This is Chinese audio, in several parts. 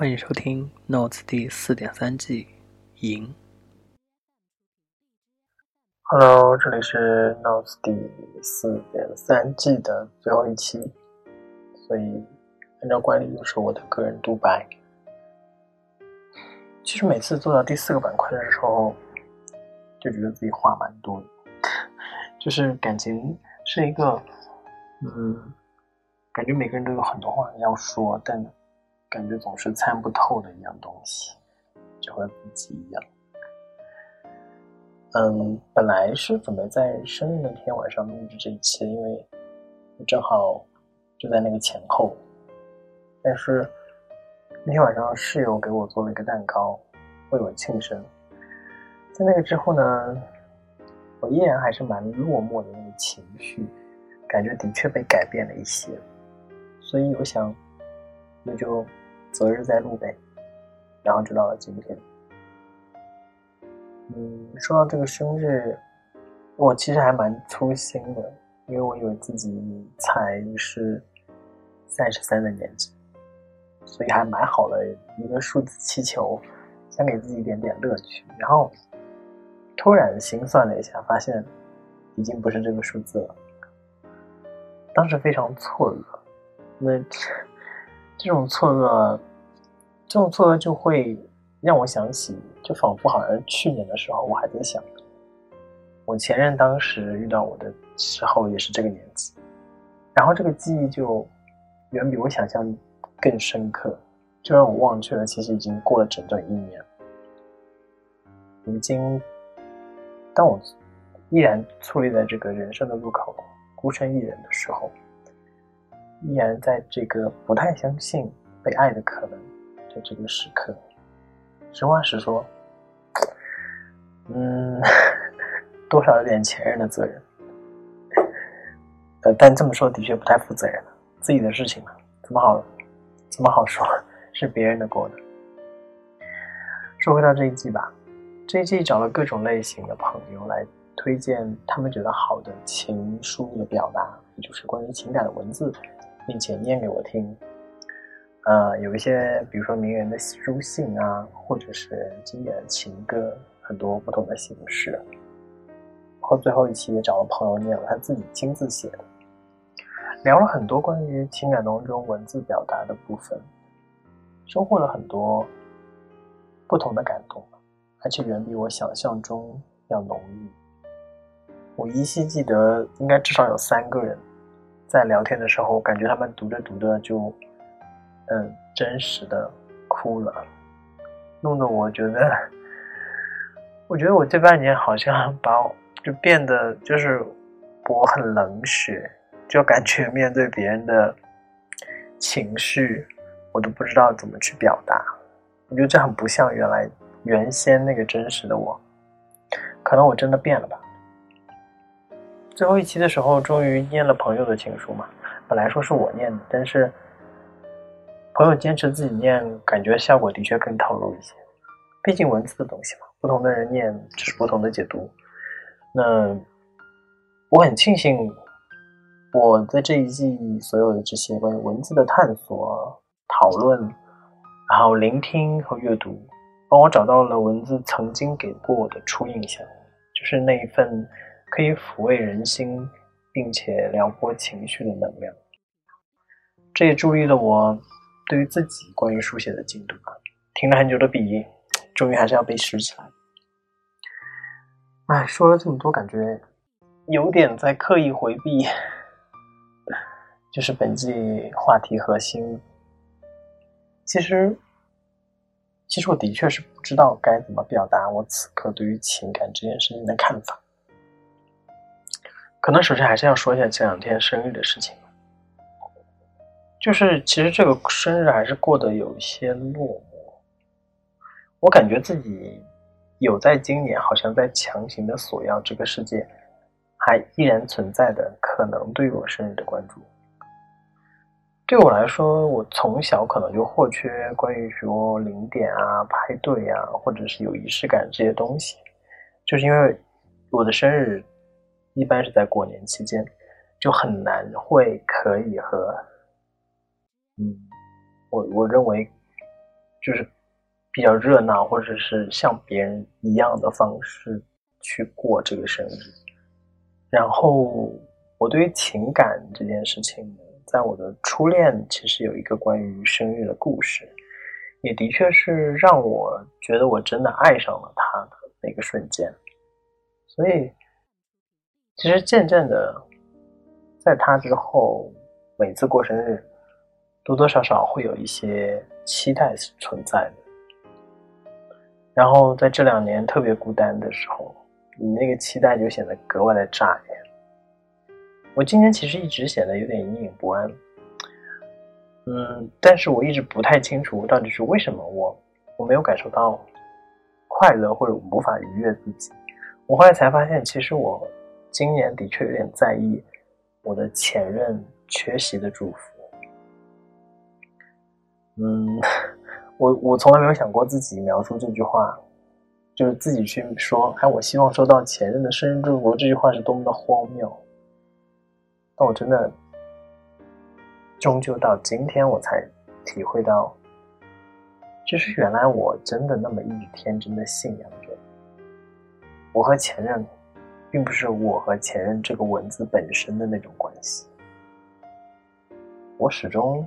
欢迎收听《Notes》第四点三季赢。Hello，这里是《Notes》第四点三季的最后一期，所以按照惯例又是我的个人独白。其实每次做到第四个板块的时候，就觉得自己话蛮多的，就是感情是一个，嗯，感觉每个人都有很多话要说，但。感觉总是参不透的一样东西，就和自己一样。嗯，本来是准备在生日那天晚上录制这一期，因为正好就在那个前后。但是那天晚上室友给我做了一个蛋糕，为我庆生。在那个之后呢，我依然还是蛮落寞的那个情绪，感觉的确被改变了一些。所以我想，那就。择日再录呗，然后直到了今天。嗯，说到这个生日，我其实还蛮粗心的，因为我以为自己才是三十三的年纪，所以还买好了一个数字气球，想给自己一点点乐趣。然后突然心算了一下，发现已经不是这个数字了，当时非常错愕。那。这种错愕，这种错愕就会让我想起，就仿佛好像去年的时候，我还在想，我前任当时遇到我的时候也是这个年纪，然后这个记忆就远比我想象更深刻，就让我忘却了，其实已经过了整整一年。如今，当我依然矗立在这个人生的路口，孤身一人的时候。依然在这个不太相信被爱的可能的这个时刻，实话实说，嗯，多少有点前任的责任，呃，但这么说的确不太负责任了。自己的事情嘛，怎么好，怎么好说是别人的锅呢？说回到这一季吧，这一季找了各种类型的朋友来推荐他们觉得好的情书的表达，也就是关于情感的文字。并且念给我听，呃，有一些，比如说名人的书信啊，或者是经典的情歌，很多不同的形式。后最后一期也找了朋友念了他自己亲自写的，聊了很多关于情感当中文字表达的部分，收获了很多不同的感动，而且远比我想象中要浓郁。我依稀记得，应该至少有三个人。在聊天的时候，感觉他们读着读着就，嗯，真实的哭了，弄得我觉得，我觉得我这半年好像把就变得就是我很冷血，就感觉面对别人的情绪，我都不知道怎么去表达。我觉得这很不像原来原先那个真实的我，可能我真的变了吧。最后一期的时候，终于念了朋友的情书嘛。本来说是我念的，但是朋友坚持自己念，感觉效果的确更投入一些。毕竟文字的东西嘛，不同的人念只是不同的解读。那我很庆幸，我在这一季所有的这些关于文字的探索、讨论，然后聆听和阅读，帮我找到了文字曾经给过我的初印象，就是那一份。可以抚慰人心，并且撩拨情绪的能量，这也助力了我对于自己关于书写的进度吧。停了很久的笔，终于还是要被拾起来。哎，说了这么多，感觉有点在刻意回避，就是本季话题核心。其实，其实我的确是不知道该怎么表达我此刻对于情感这件事情的看法。可能首先还是要说一下这两天生日的事情，就是其实这个生日还是过得有一些落寞。我感觉自己有在今年好像在强行的索要这个世界还依然存在的可能对于我生日的关注。对我来说，我从小可能就或缺关于说零点啊、派对啊，或者是有仪式感这些东西，就是因为我的生日。一般是在过年期间，就很难会可以和，嗯，我我认为就是比较热闹，或者是像别人一样的方式去过这个生日。然后我对于情感这件事情呢，在我的初恋其实有一个关于生日的故事，也的确是让我觉得我真的爱上了他的那个瞬间。所以，其实渐渐的，在他之后，每次过生日，多多少少会有一些期待存在的。然后在这两年特别孤单的时候，你那个期待就显得格外的炸裂。我今年其实一直显得有点隐隐不安，嗯，但是我一直不太清楚到底是为什么我我没有感受到快乐，或者无法愉悦自己。我后来才发现，其实我今年的确有点在意我的前任缺席的祝福。嗯，我我从来没有想过自己描述这句话，就是自己去说，哎，我希望收到前任的生日祝福，这句话是多么的荒谬。但我真的，终究到今天我才体会到，就是原来我真的那么一天真的信仰着。我和前任，并不是我和前任这个文字本身的那种关系。我始终，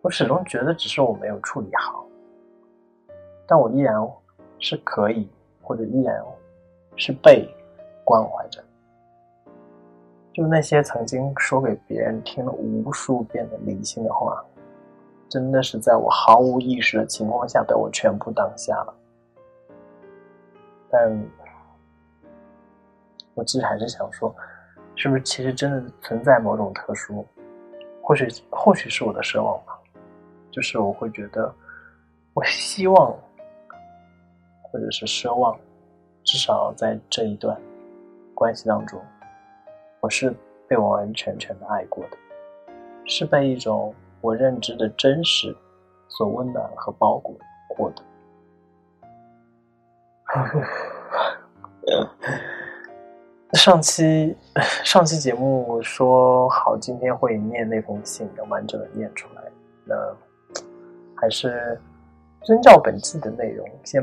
我始终觉得只是我没有处理好，但我依然是可以，或者依然是被关怀着。就那些曾经说给别人听了无数遍的理性的话，真的是在我毫无意识的情况下被我全部挡下了。但，我其实还是想说，是不是其实真的存在某种特殊？或许，或许是我的奢望吧。就是我会觉得，我希望，或者是奢望，至少在这一段关系当中，我是被完完全全的爱过的，是被一种我认知的真实所温暖和包裹过的。上期上期节目说好今天会念那封信，要完整的念出来。那还是遵照本季的内容，先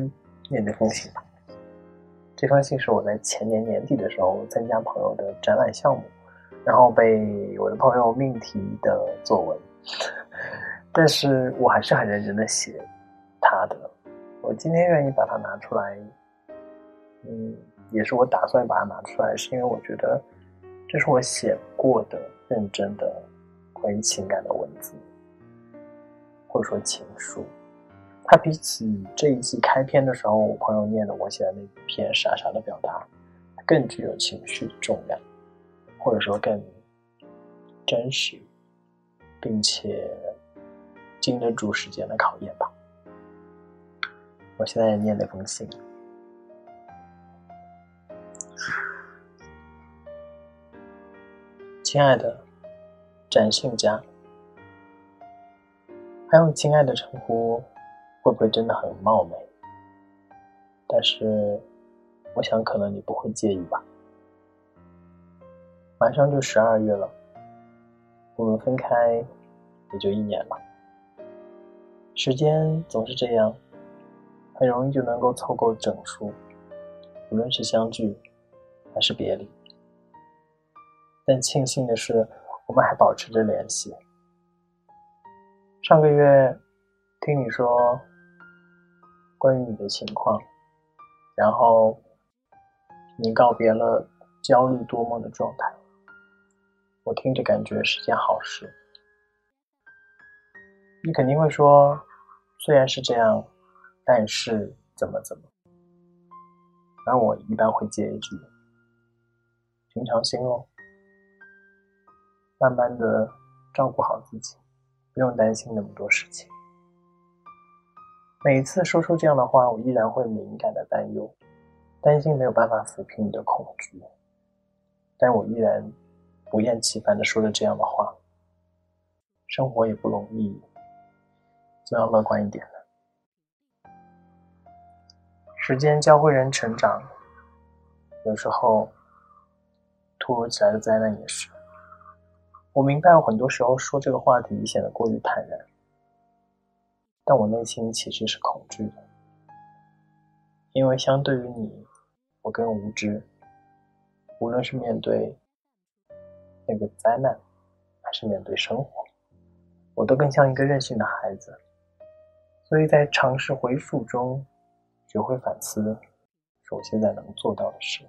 念那封信吧。这封信是我在前年年底的时候参加朋友的展览项目，然后被我的朋友命题的作文，但是我还是很认真的写他的。我今天愿意把它拿出来。嗯，也是我打算把它拿出来，是因为我觉得这是我写过的认真的关于情感的文字，或者说情书。它比起这一季开篇的时候我朋友念的我写的那篇傻傻的表达，更具有情绪重量，或者说更真实，并且经得住时间的考验吧。我现在念那封信。亲爱的，展信佳，还用“亲爱的”称呼，会不会真的很冒昧？但是，我想可能你不会介意吧。马上就十二月了，我们分开也就一年了。时间总是这样，很容易就能够凑够整数，无论是相聚还是别离。但庆幸的是，我们还保持着联系。上个月听你说关于你的情况，然后你告别了焦虑多梦的状态，我听着感觉是件好事。你肯定会说，虽然是这样，但是怎么怎么？而我一般会接一句：平常心哦。慢慢的照顾好自己，不用担心那么多事情。每次说出这样的话，我依然会敏感的担忧，担心没有办法抚平你的恐惧。但我依然不厌其烦的说着这样的话。生活也不容易，就要乐观一点了。时间教会人成长，有时候突如其来的灾难也是。我明白，我很多时候说这个话题显得过于坦然，但我内心其实是恐惧的，因为相对于你，我更无知。无论是面对那个灾难，还是面对生活，我都更像一个任性的孩子。所以在尝试回溯中，学会反思，是我现在能做到的事。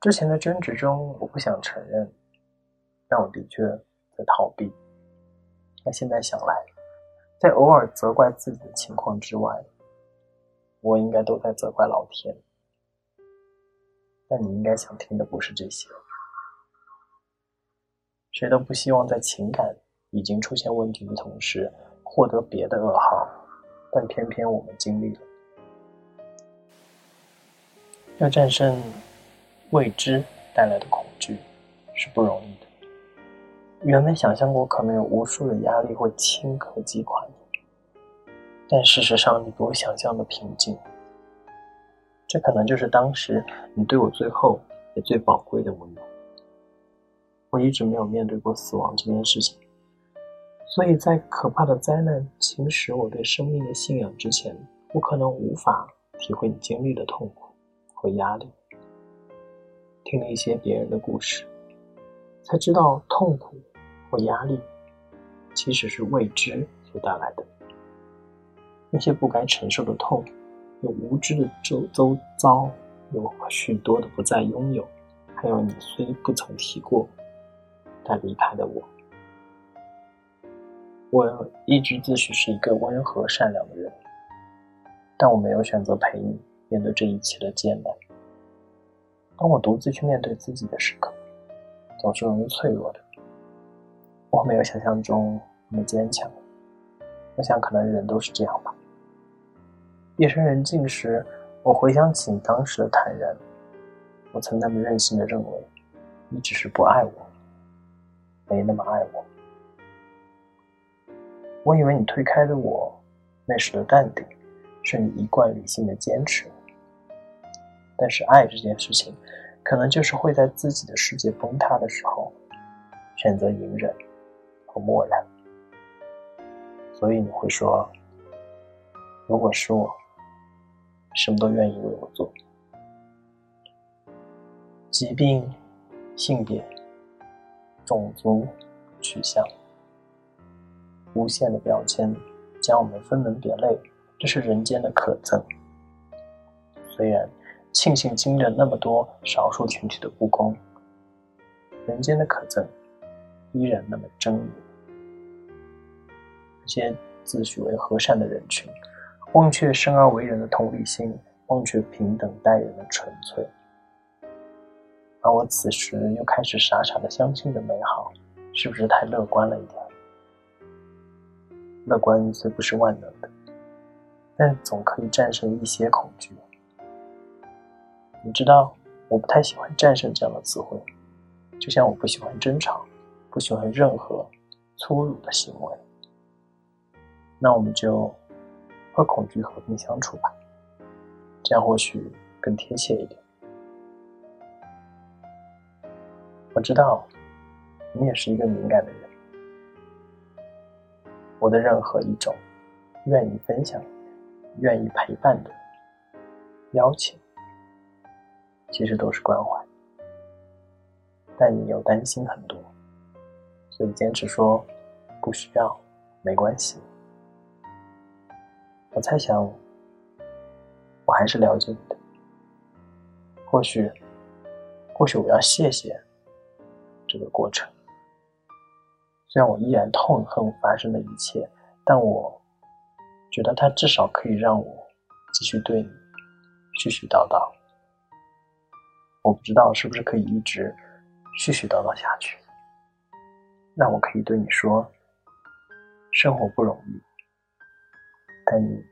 之前的争执中，我不想承认，但我的确在逃避。那现在想来，在偶尔责怪自己的情况之外，我应该都在责怪老天。但你应该想听的不是这些。谁都不希望在情感已经出现问题的同时，获得别的噩耗，但偏偏我们经历了，要战胜。未知带来的恐惧是不容易。原本想象过可能有无数的压力会顷刻击垮你，但事实上你比我想象的平静。这可能就是当时你对我最后也最宝贵的温暖。我一直没有面对过死亡这件事情，所以在可怕的灾难侵蚀我对生命的信仰之前，我可能无法体会你经历的痛苦和压力。听了一些别人的故事，才知道痛苦或压力其实是未知所带来的。那些不该承受的痛，有无知的周周遭，有许多的不再拥有，还有你虽不曾提过，但离开的我。我一直自诩是一个温和善良的人，但我没有选择陪你面对这一切的艰难。当我独自去面对自己的时刻，总是容易脆弱的。我没有想象中那么坚强。我想，可能人都是这样吧。夜深人静时，我回想起当时的坦然。我曾那么任性的认为，你只是不爱我，没那么爱我。我以为你推开的我，那时的淡定，是你一贯理性的坚持。但是爱这件事情，可能就是会在自己的世界崩塌的时候，选择隐忍和漠然。所以你会说，如果是我，什么都愿意为我做。疾病、性别、种族、取向，无限的标签将我们分门别类，这是人间的可憎。虽然。庆幸经历了那么多少数群体的不公，人间的可憎依然那么狰狞。那些自诩为和善的人群，忘却生而为人的同理心，忘却平等待人的纯粹，而我此时又开始傻傻的相信着美好，是不是太乐观了一点？乐观虽不是万能的，但总可以战胜一些恐惧。你知道，我不太喜欢“战胜”这样的词汇，就像我不喜欢争吵，不喜欢任何粗鲁的行为。那我们就和恐惧和平相处吧，这样或许更贴切一点。我知道，你也是一个敏感的人，我的任何一种愿意分享、愿意陪伴的邀请。其实都是关怀，但你又担心很多，所以坚持说不需要，没关系。我猜想，我还是了解你的。或许，或许我要谢谢这个过程。虽然我依然痛恨发生的一切，但我觉得它至少可以让我继续对你絮絮叨叨。我不知道是不是可以一直絮絮叨叨下去。那我可以对你说，生活不容易，但你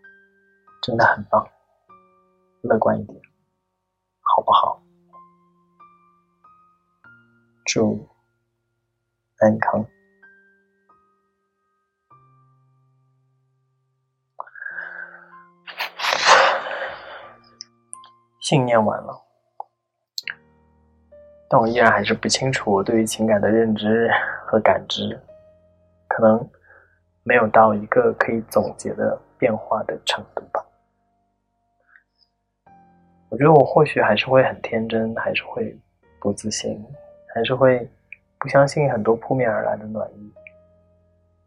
真的很棒，乐观一点，好不好？祝安康。信念完了。但我依然还是不清楚我对于情感的认知和感知，可能没有到一个可以总结的变化的程度吧。我觉得我或许还是会很天真，还是会不自信，还是会不相信很多扑面而来的暖意。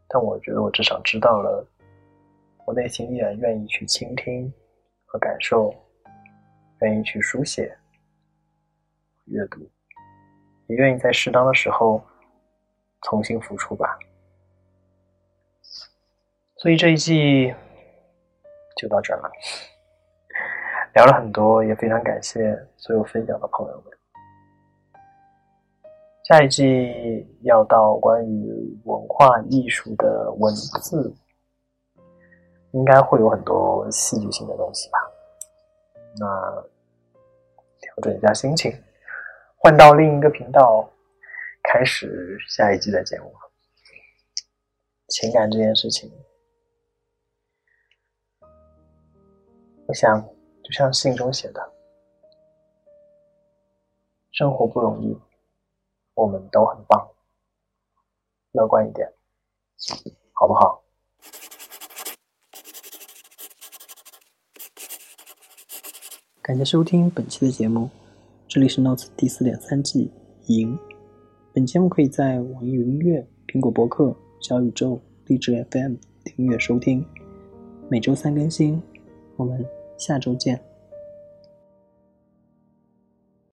但我觉得我至少知道了，我内心依然愿意去倾听和感受，愿意去书写、阅读，也愿意在适当的时候重新复出吧。所以这一季就到这儿了。聊了很多，也非常感谢所有分享的朋友们。下一季要到关于文化艺术的文字，应该会有很多戏剧性的东西吧？那调整一下心情，换到另一个频道，开始下一季的节目。情感这件事情，我想。就像信中写的，生活不容易，我们都很棒，乐观一点，好不好？感谢收听本期的节目，这里是 Notes 第四点三季赢。本节目可以在网易云音乐、苹果播客、小宇宙、荔枝 FM 订阅收听，每周三更新。我们。下周见。